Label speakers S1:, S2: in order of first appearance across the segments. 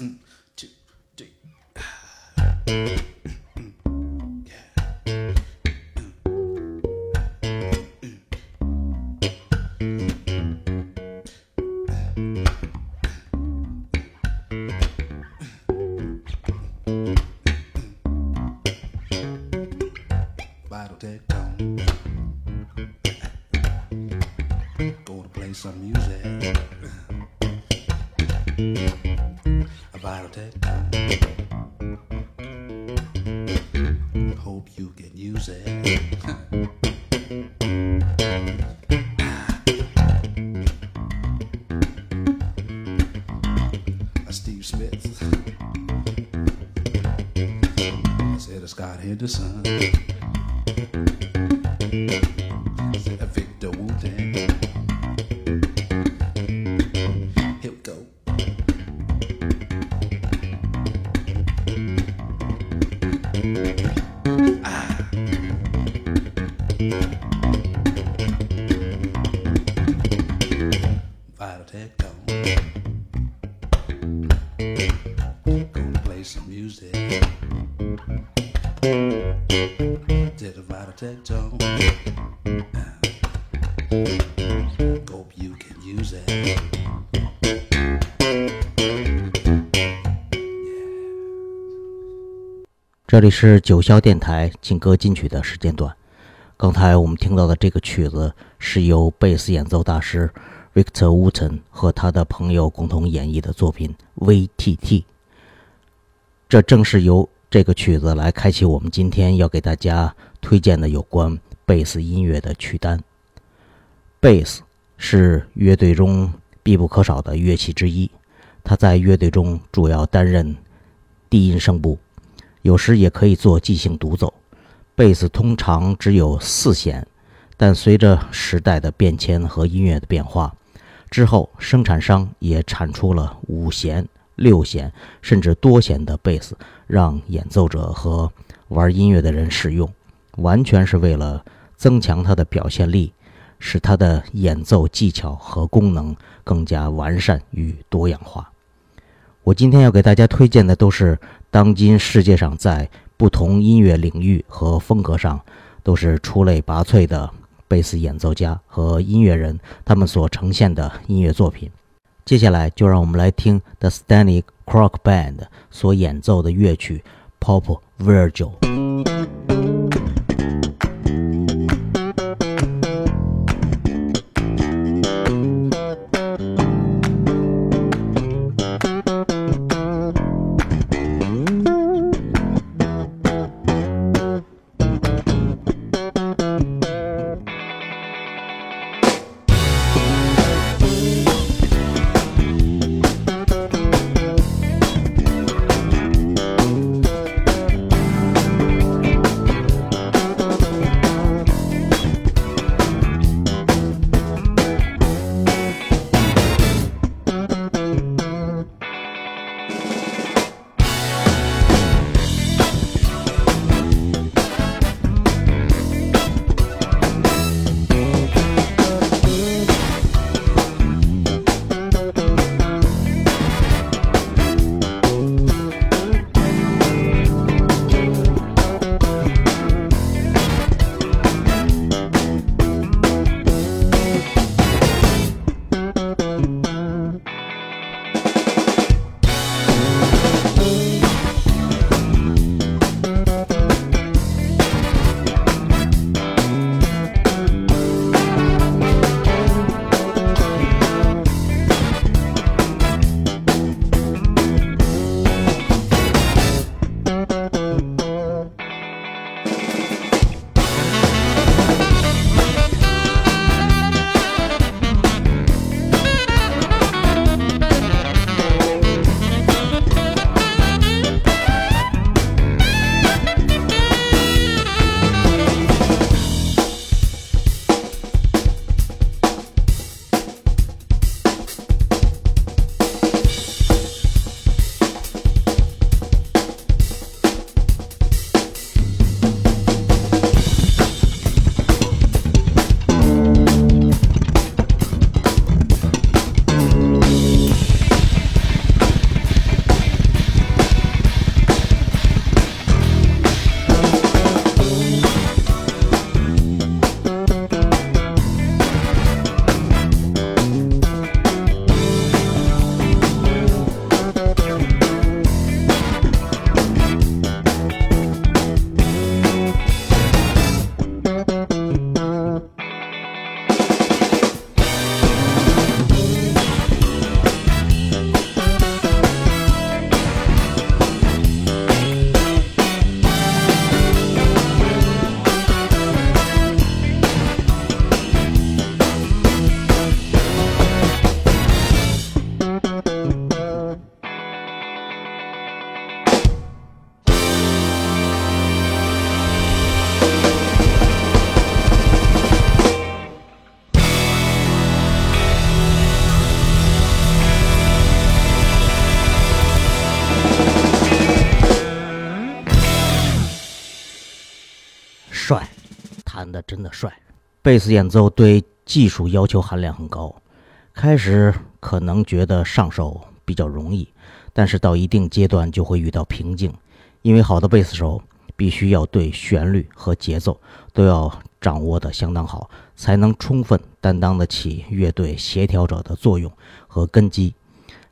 S1: Mm. I here to sun.
S2: 这里是九霄电台劲歌金曲的时间段。刚才我们听到的这个曲子是由贝斯演奏大师 Victor Wooten 和他的朋友共同演绎的作品 VTT。这正是由这个曲子来开启我们今天要给大家推荐的有关贝斯音乐的曲单。贝斯是乐队中必不可少的乐器之一，它在乐队中主要担任低音声部。有时也可以做即兴独奏。贝斯通常只有四弦，但随着时代的变迁和音乐的变化，之后生产商也产出了五弦、六弦甚至多弦的贝斯，让演奏者和玩音乐的人使用，完全是为了增强它的表现力，使它的演奏技巧和功能更加完善与多样化。我今天要给大家推荐的都是当今世界上在不同音乐领域和风格上都是出类拔萃的贝斯演奏家和音乐人，他们所呈现的音乐作品。接下来就让我们来听 The Stanley Crock Band 所演奏的乐曲《Pop Virgil》。的帅。贝斯演奏对技术要求含量很高，开始可能觉得上手比较容易，但是到一定阶段就会遇到瓶颈，因为好的贝斯手必须要对旋律和节奏都要掌握得相当好，才能充分担当得起乐队协调者的作用和根基。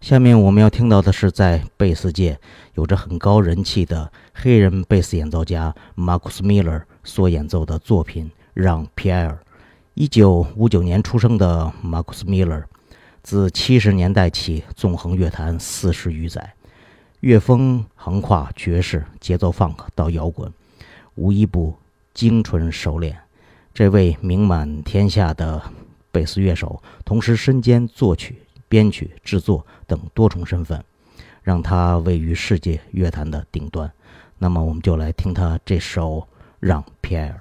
S2: 下面我们要听到的是，在贝斯界有着很高人气的黑人贝斯演奏家 Marcus Miller 所演奏的作品《让皮埃尔》。一九五九年出生的 Marcus Miller，自七十年代起纵横乐坛四十余载，乐风横跨爵士、节奏 funk 到摇滚，无一不精纯熟练。这位名满天下的贝斯乐手，同时身兼作曲。编曲、制作等多重身份，让他位于世界乐坛的顶端。那么，我们就来听他这首《让皮埃尔》。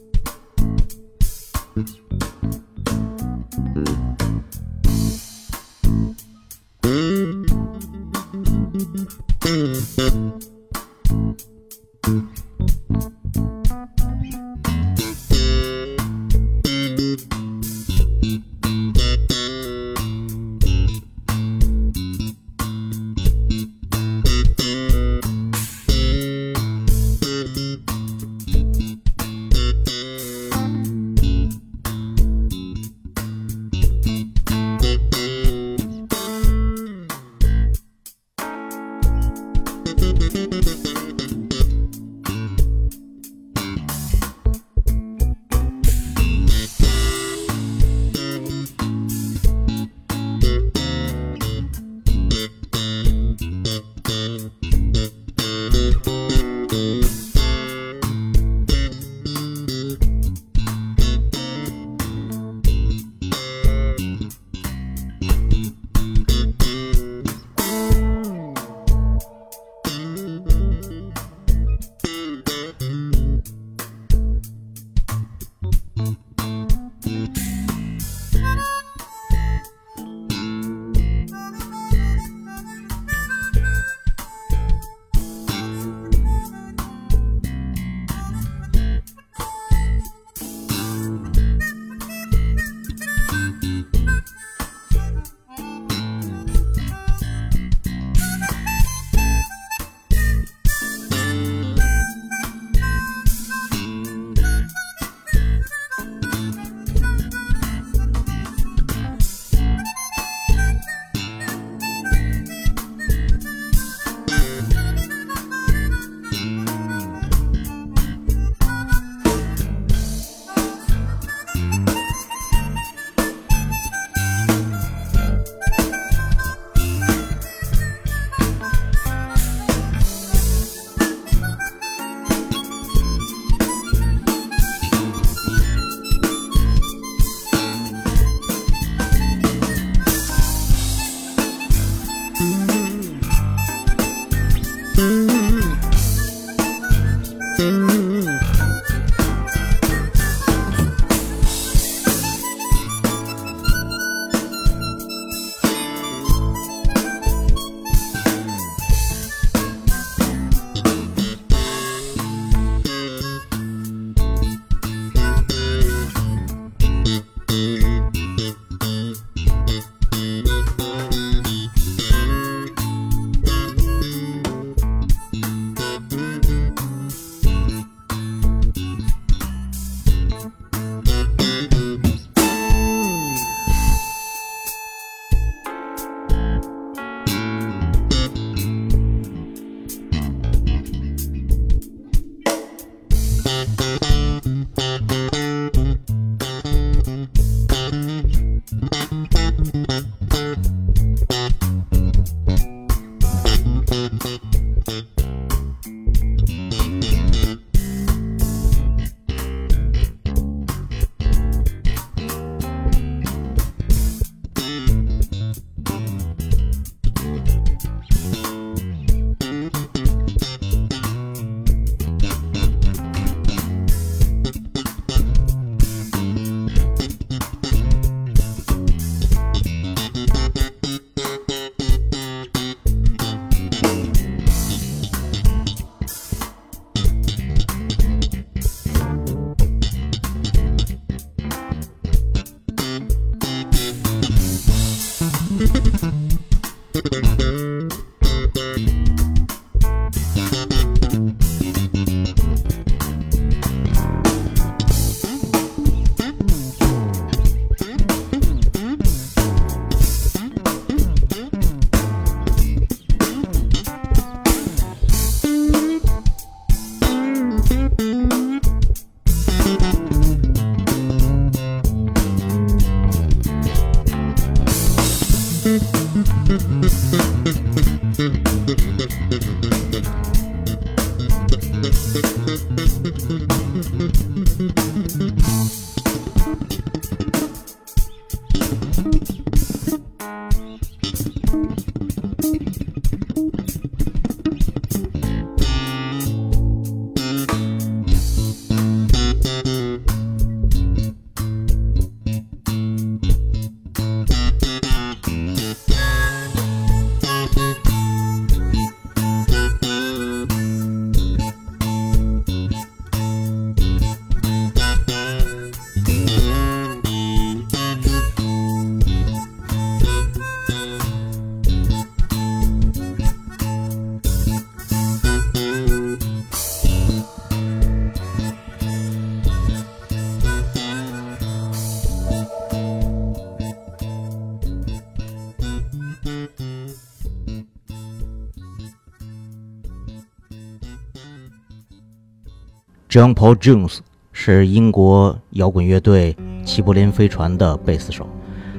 S2: John Paul Jones 是英国摇滚乐队齐柏林飞船的贝斯手，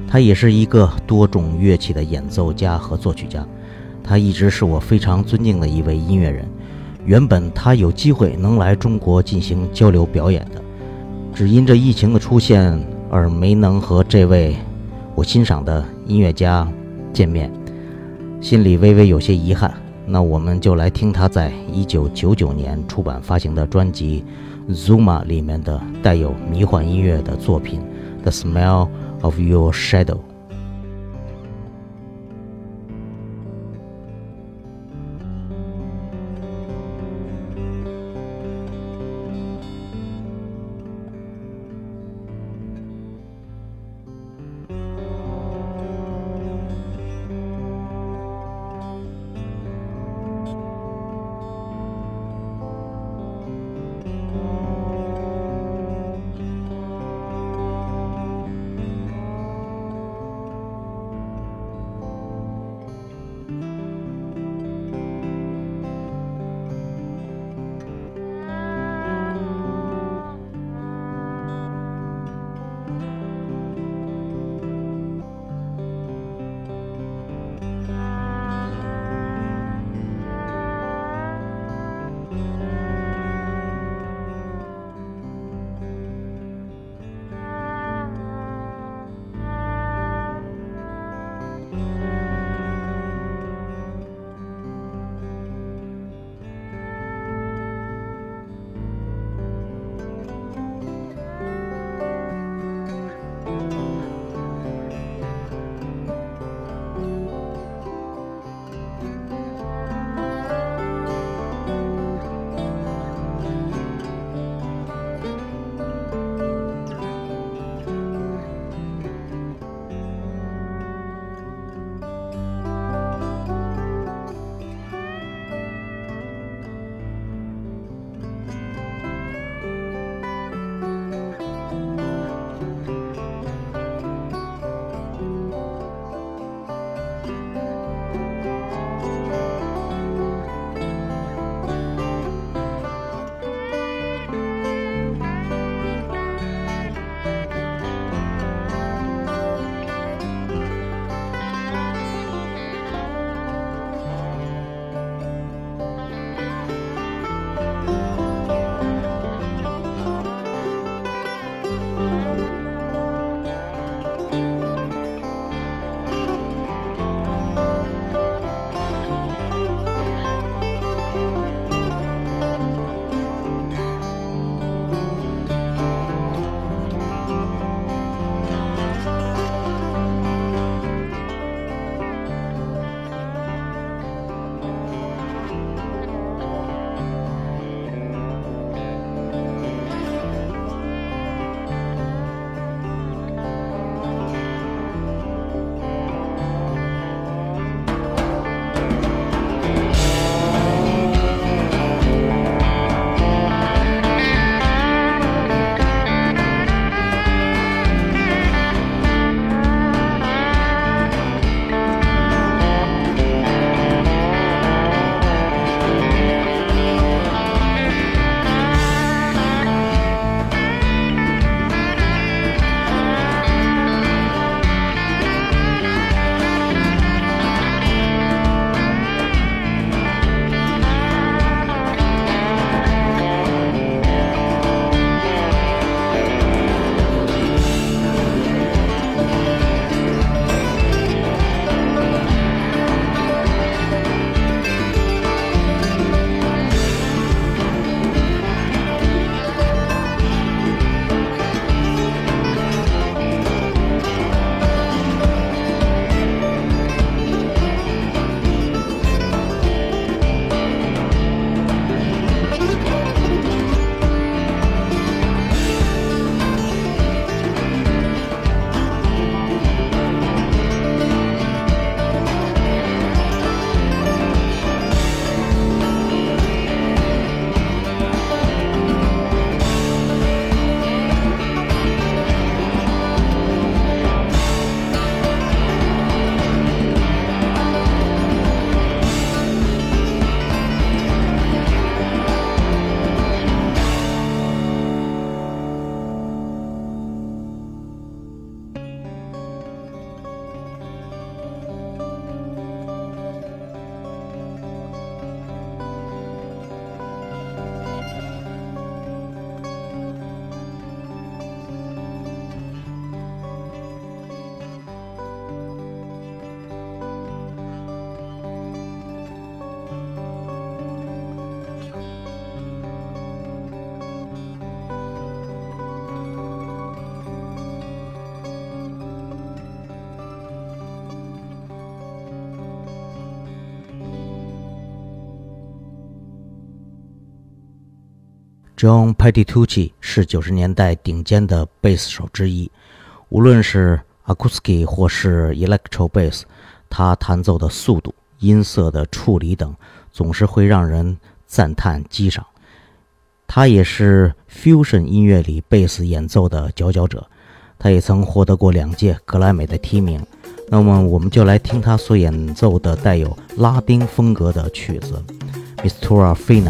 S2: 他也是一个多种乐器的演奏家和作曲家。他一直是我非常尊敬的一位音乐人。原本他有机会能来中国进行交流表演的，只因这疫情的出现而没能和这位我欣赏的音乐家见面，心里微微有些遗憾。那我们就来听他在一九九九年出版发行的专辑《Zuma》里面的带有迷幻音乐的作品《The Smell of Your Shadow》。John Petitucci 是九十年代顶尖的贝斯手之一，无论是 acoustic 或是 electro bass，他弹奏的速度、音色的处理等，总是会让人赞叹激赏。他也是 fusion 音乐里贝斯演奏的佼佼者，他也曾获得过两届格莱美的提名。那么，我们就来听他所演奏的带有拉丁风格的曲子《Mistura Fina》。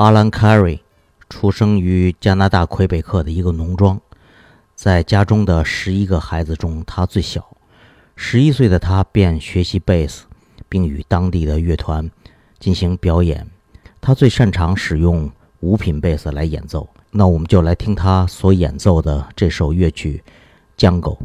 S2: 阿兰·凯瑞出生于加拿大魁北克的一个农庄，在家中的十一个孩子中，他最小。十一岁的他便学习贝斯，并与当地的乐团进行表演。他最擅长使用五品贝斯来演奏。那我们就来听他所演奏的这首乐曲《江狗》。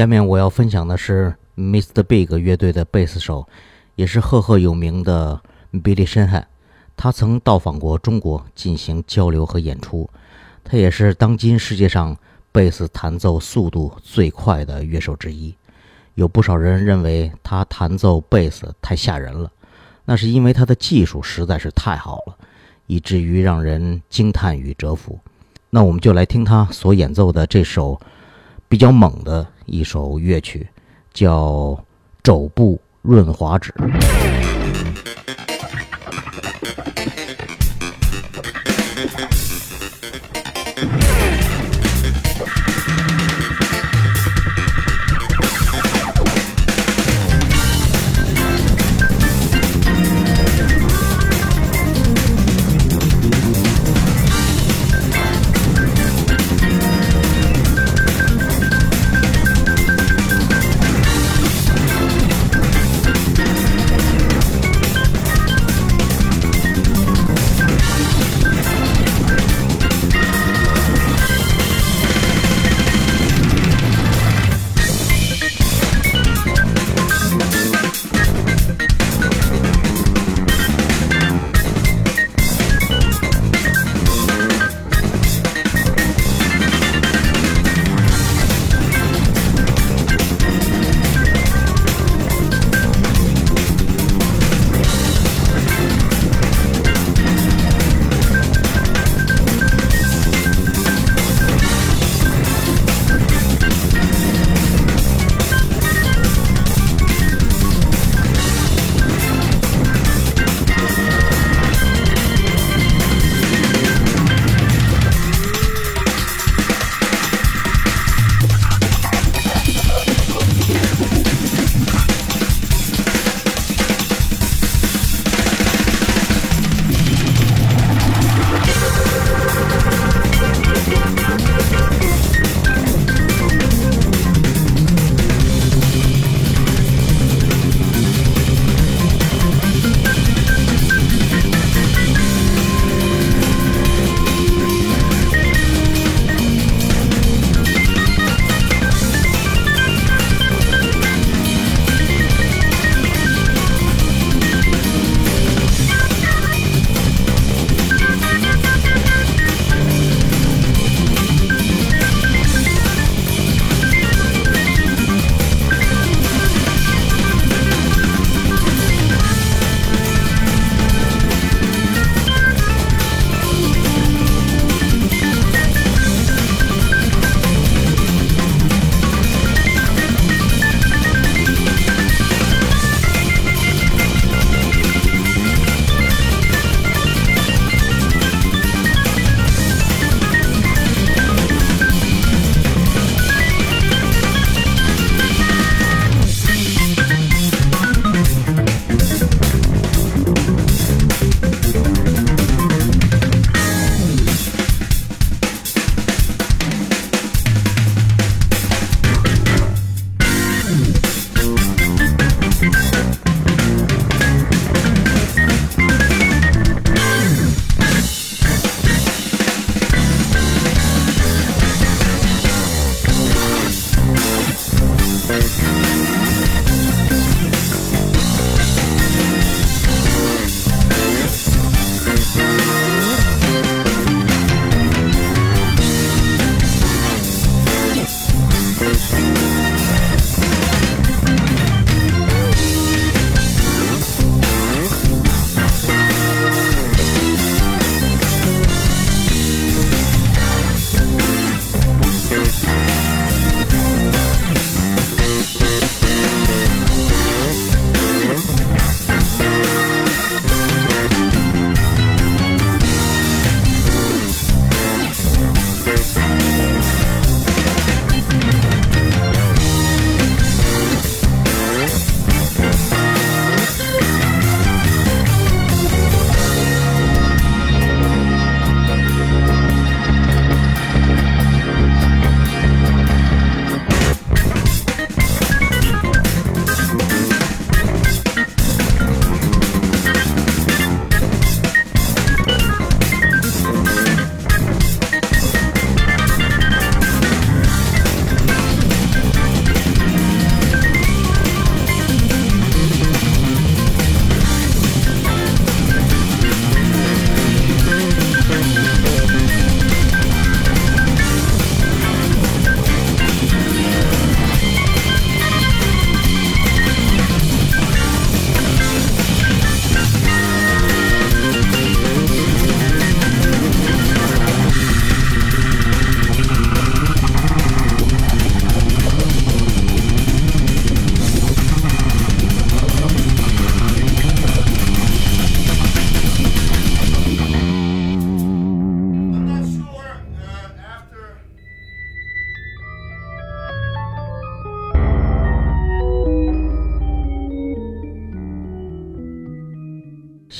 S2: 下面我要分享的是 Mr. Big 乐队的贝斯手，也是赫赫有名的 Billy Sheehan。他曾到访过中国进行交流和演出。他也是当今世界上贝斯弹奏速度最快的乐手之一。有不少人认为他弹奏贝斯太吓人了，那是因为他的技术实在是太好了，以至于让人惊叹与折服。那我们就来听他所演奏的这首比较猛的。一首乐曲，叫《肘部润滑脂》。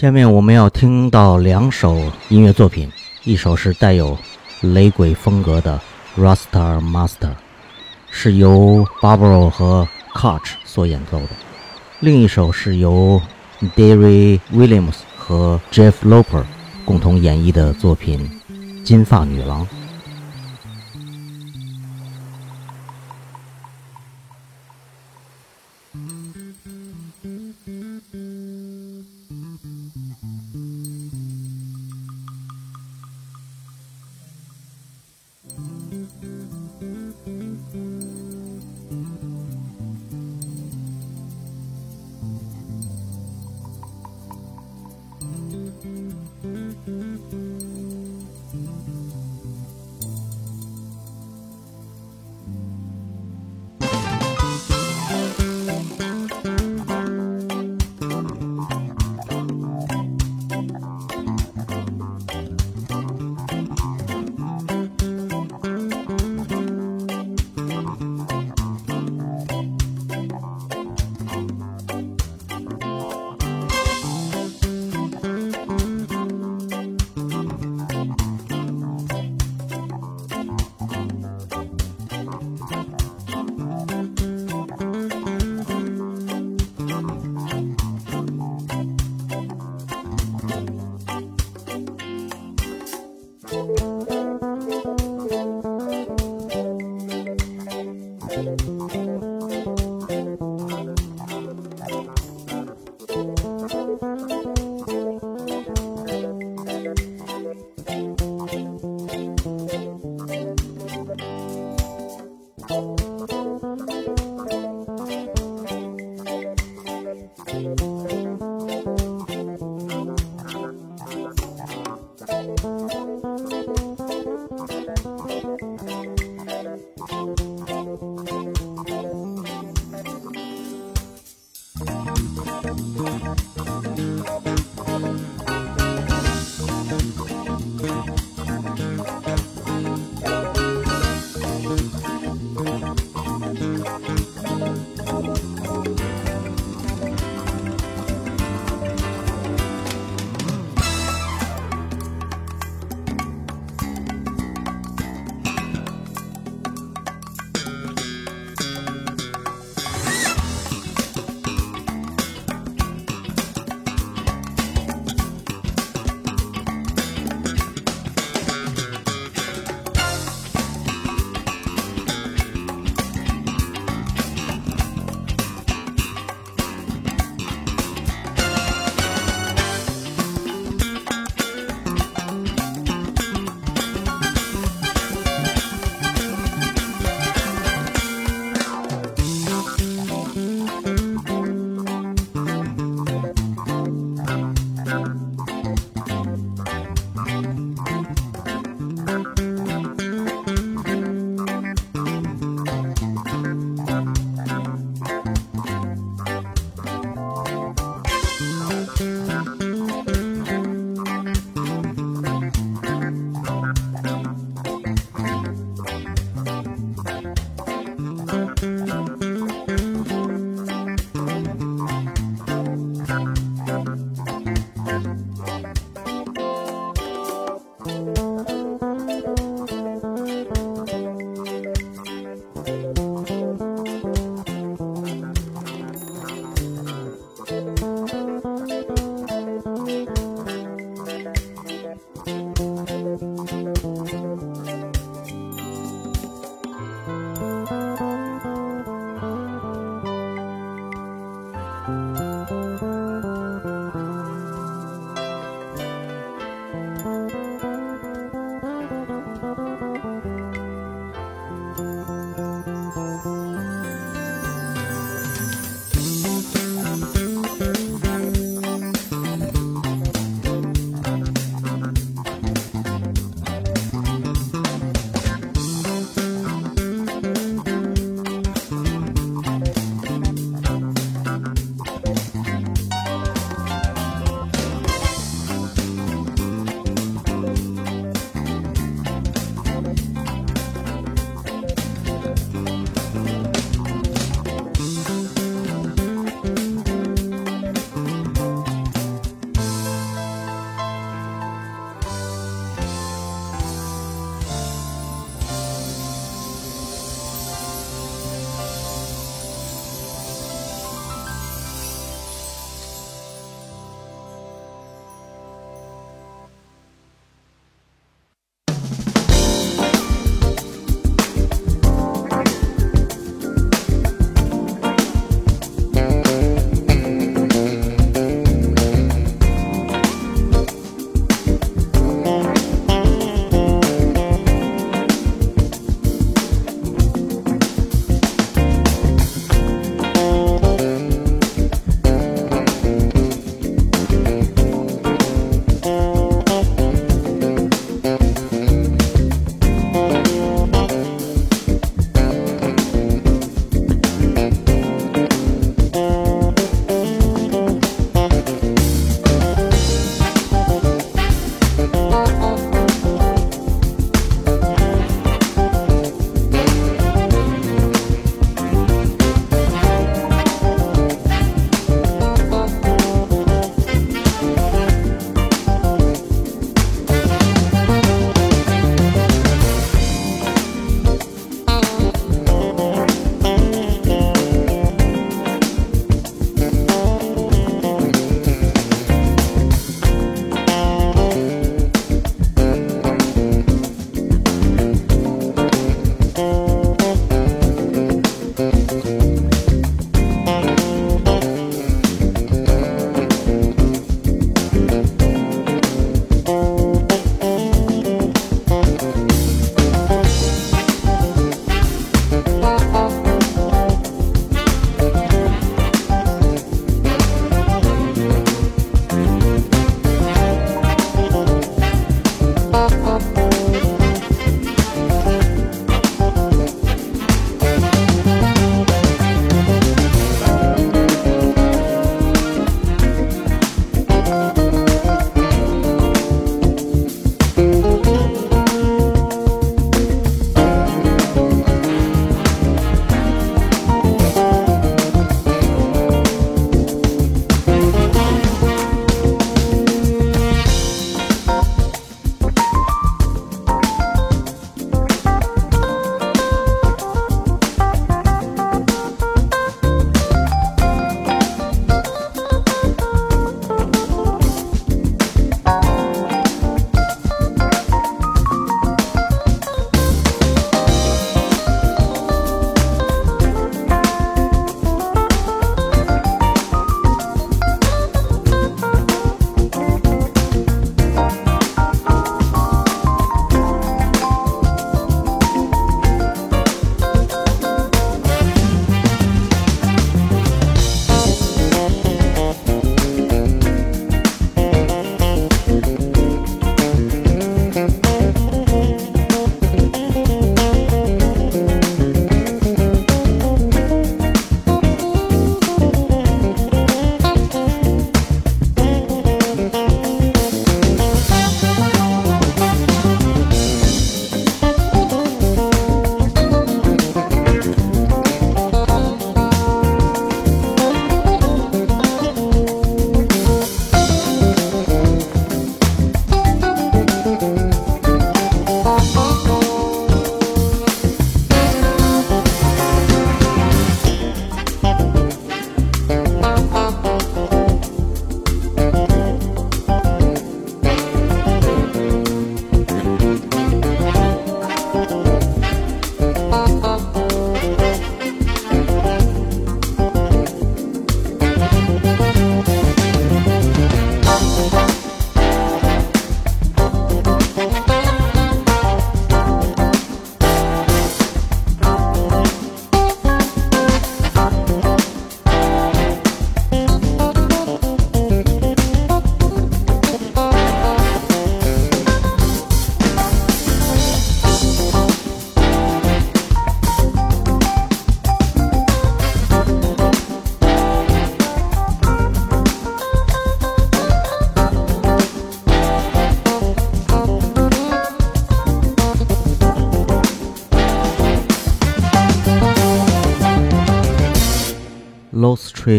S2: 下面我们要听到两首音乐作品，一首是带有雷鬼风格的《Rasta Master》，是由 Barbara 和 Koch 所演奏的；另一首是由 Derry Williams 和 Jeff Loper 共同演绎的作品《金发女郎》。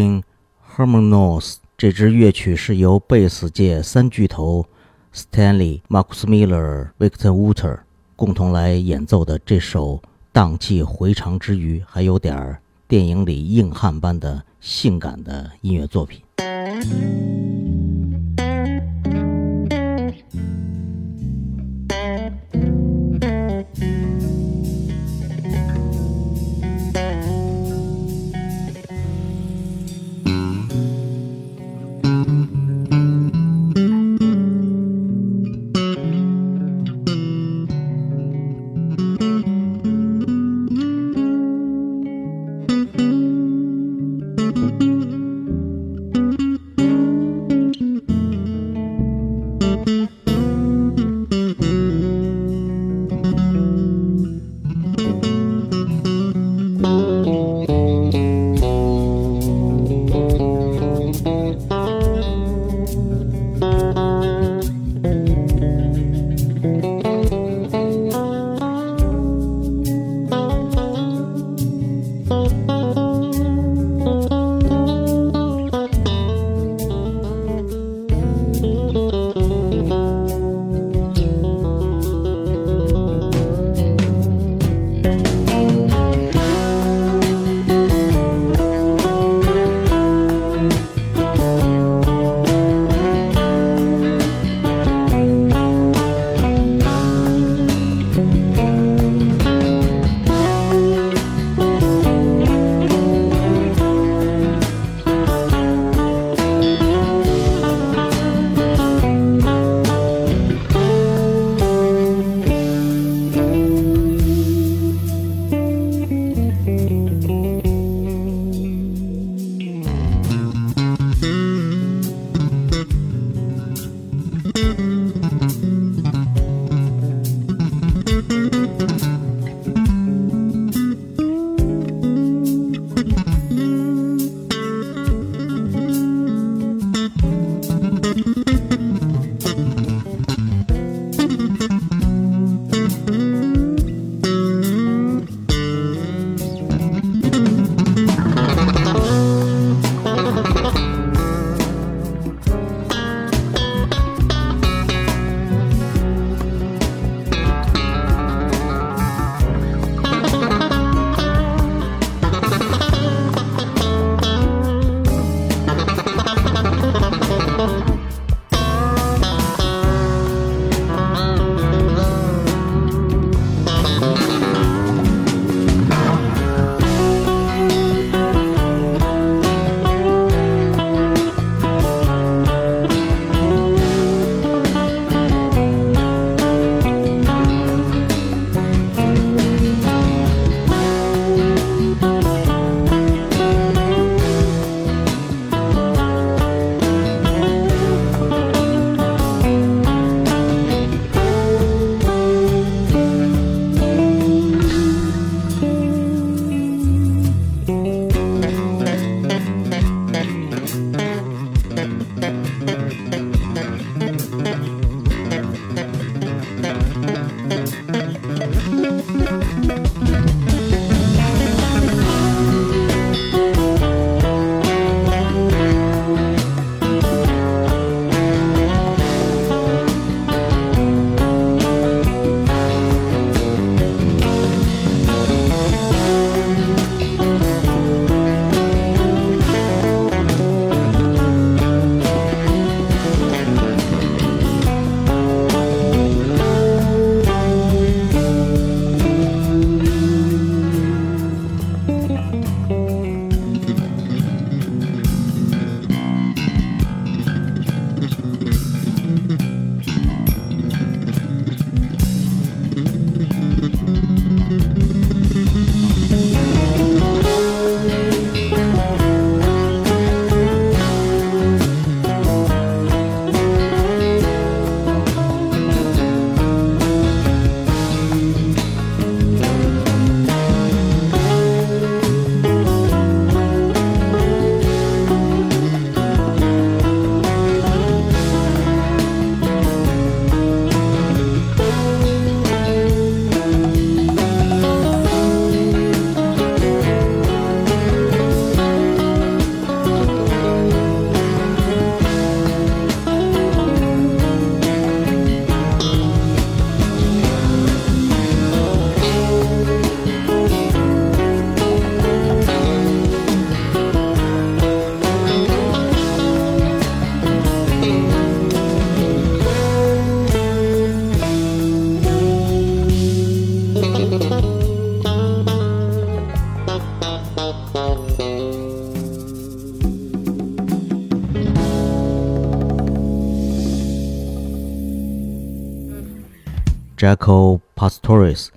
S2: 《Harmonious》这支乐曲是由贝斯界三巨头 Stanley、Markus Miller、Victor Wooter 共同来演奏的，这首荡气回肠之余还有点电影里硬汉般的性感的音乐作品。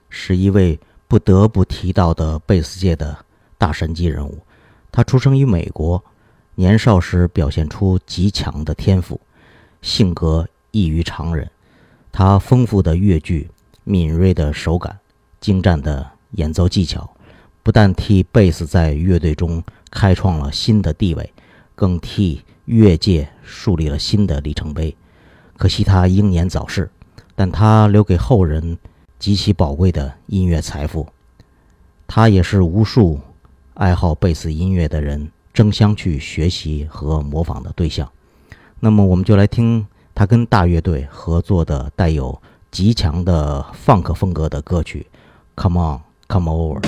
S3: 是一位不得不提到的贝斯界的大神级人物。他出生于美国，年少时表现出极强的天赋，性格异于常人。他丰富的乐句、敏锐的手感、精湛的演奏技巧，不但替贝斯在乐队中开创了新的地位，更替乐界树立了新的里程碑。可惜他英年早逝，但他留给后人极其宝贵的音乐财富。他也是无数爱好贝斯音乐的人争相去学习和模仿的对象。那么，我们就来听。他跟大乐队合作的带有极强的 funk 风格的歌曲，Come on, come over。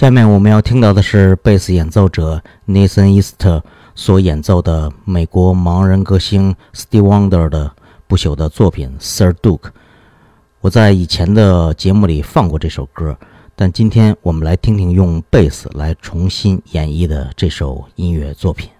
S3: 下面我们要听到的是贝斯演奏者 Nathan East 所演奏的美国盲人歌星 Steve Wonder 的不朽的作品《Sir Duke》。我在以前的节目里放过这首歌，但今天我们来听听用贝斯来重新演绎的这首音乐作品。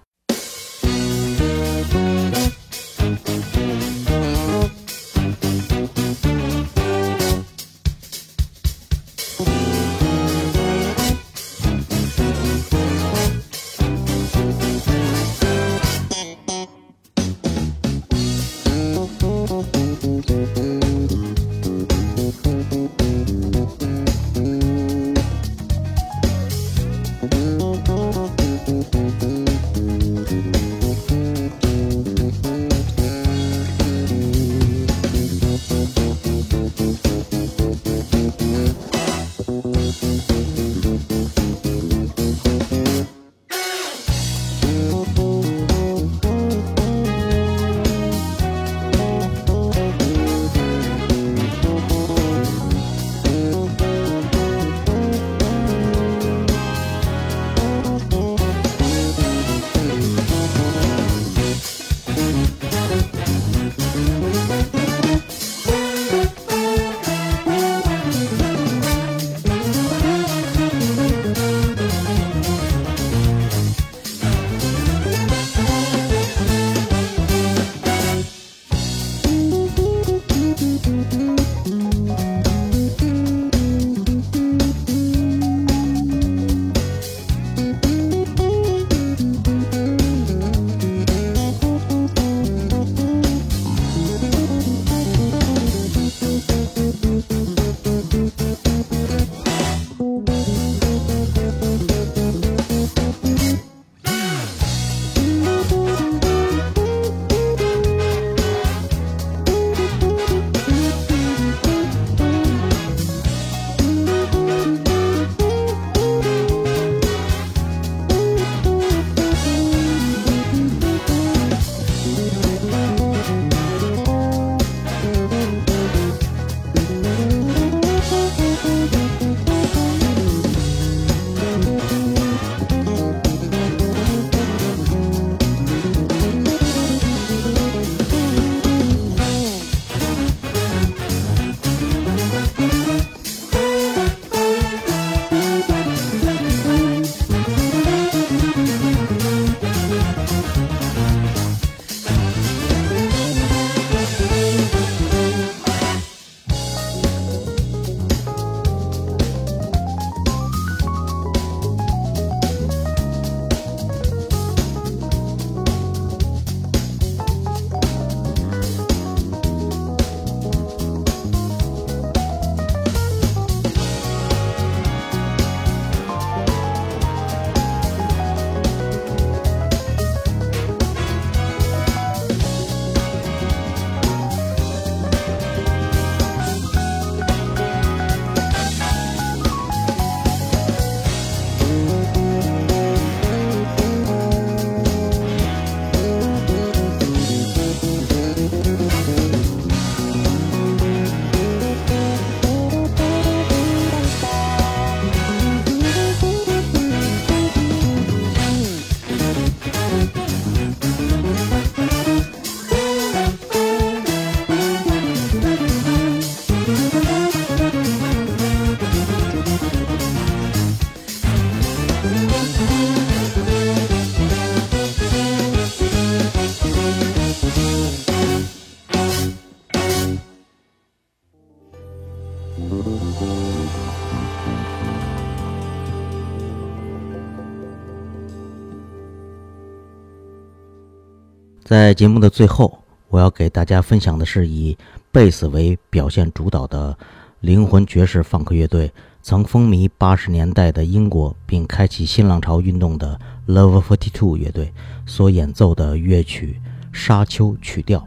S2: 节目的最后，我要给大家分享的是以贝斯为表现主导的灵魂爵士放克乐队，曾风靡八十年代的英国，并开启新浪潮运动的 Love Forty Two 乐队所演奏的乐曲《沙丘曲调》。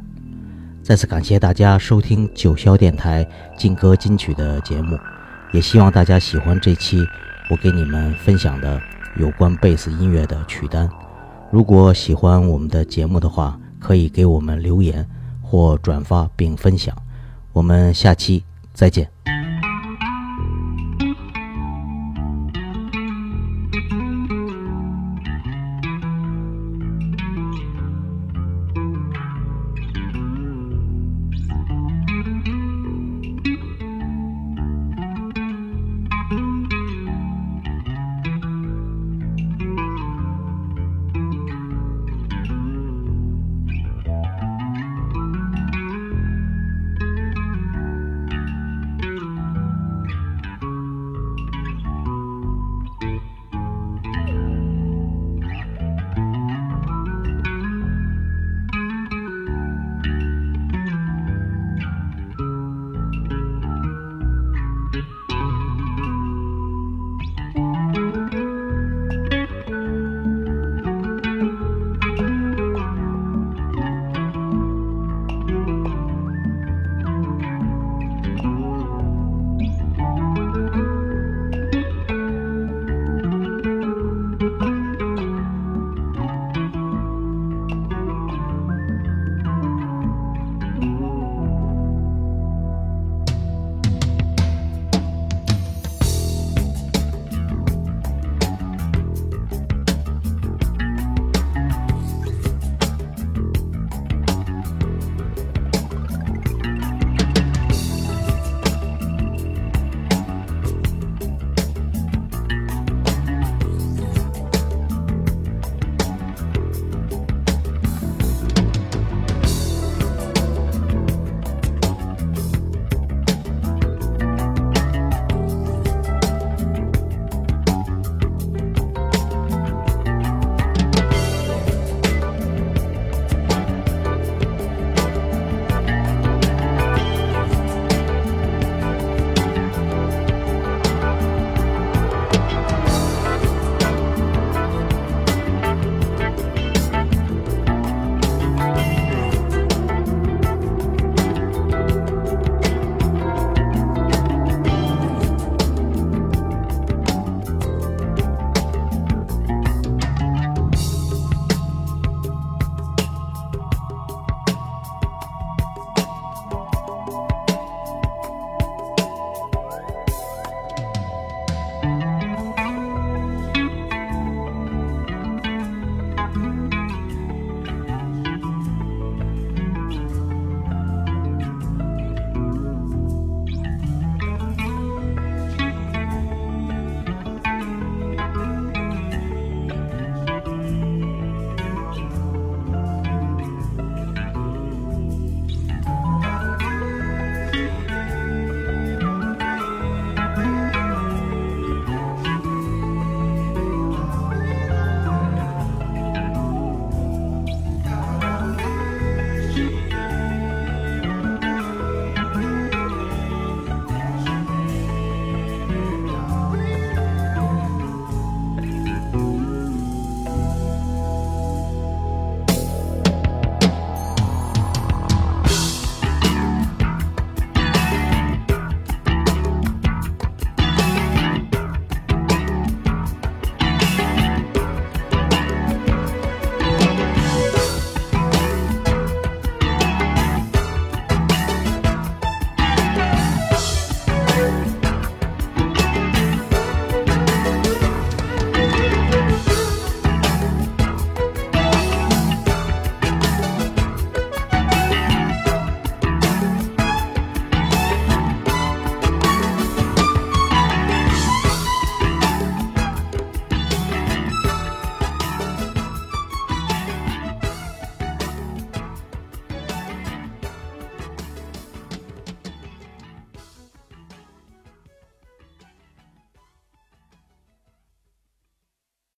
S2: 再次感谢大家收听九霄电台劲歌金曲的节目，也希望大家喜欢这期我给你们分享的有关贝斯音乐的曲单。如果喜欢我们的节目的话，可以给我们留言或转发并分享。我们下期再见。